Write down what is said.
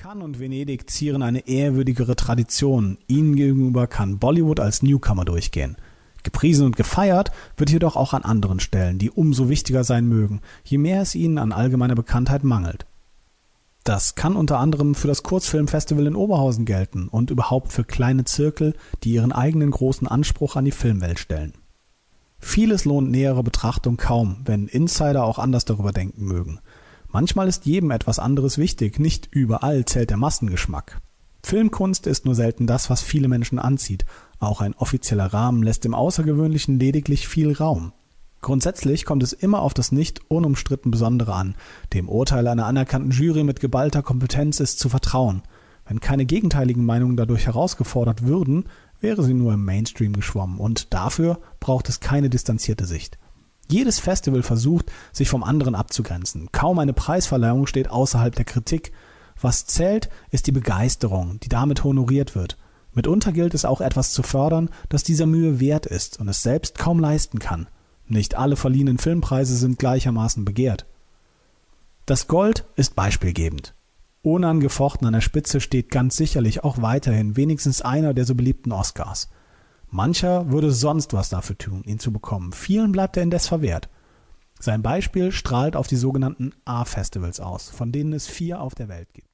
Cannes und Venedig zieren eine ehrwürdigere Tradition. Ihnen gegenüber kann Bollywood als Newcomer durchgehen. Gepriesen und gefeiert wird jedoch auch an anderen Stellen, die umso wichtiger sein mögen, je mehr es ihnen an allgemeiner Bekanntheit mangelt. Das kann unter anderem für das Kurzfilmfestival in Oberhausen gelten und überhaupt für kleine Zirkel, die ihren eigenen großen Anspruch an die Filmwelt stellen. Vieles lohnt nähere Betrachtung kaum, wenn Insider auch anders darüber denken mögen. Manchmal ist jedem etwas anderes wichtig, nicht überall zählt der Massengeschmack. Filmkunst ist nur selten das, was viele Menschen anzieht. Auch ein offizieller Rahmen lässt dem Außergewöhnlichen lediglich viel Raum. Grundsätzlich kommt es immer auf das nicht unumstritten Besondere an. Dem Urteil einer anerkannten Jury mit geballter Kompetenz ist zu vertrauen. Wenn keine gegenteiligen Meinungen dadurch herausgefordert würden, wäre sie nur im Mainstream geschwommen und dafür braucht es keine distanzierte Sicht. Jedes Festival versucht, sich vom anderen abzugrenzen. Kaum eine Preisverleihung steht außerhalb der Kritik. Was zählt, ist die Begeisterung, die damit honoriert wird. Mitunter gilt es auch etwas zu fördern, das dieser Mühe wert ist und es selbst kaum leisten kann. Nicht alle verliehenen Filmpreise sind gleichermaßen begehrt. Das Gold ist beispielgebend. Unangefochten an der Spitze steht ganz sicherlich auch weiterhin wenigstens einer der so beliebten Oscars. Mancher würde sonst was dafür tun, ihn zu bekommen. Vielen bleibt er indes verwehrt. Sein Beispiel strahlt auf die sogenannten A-Festivals aus, von denen es vier auf der Welt gibt.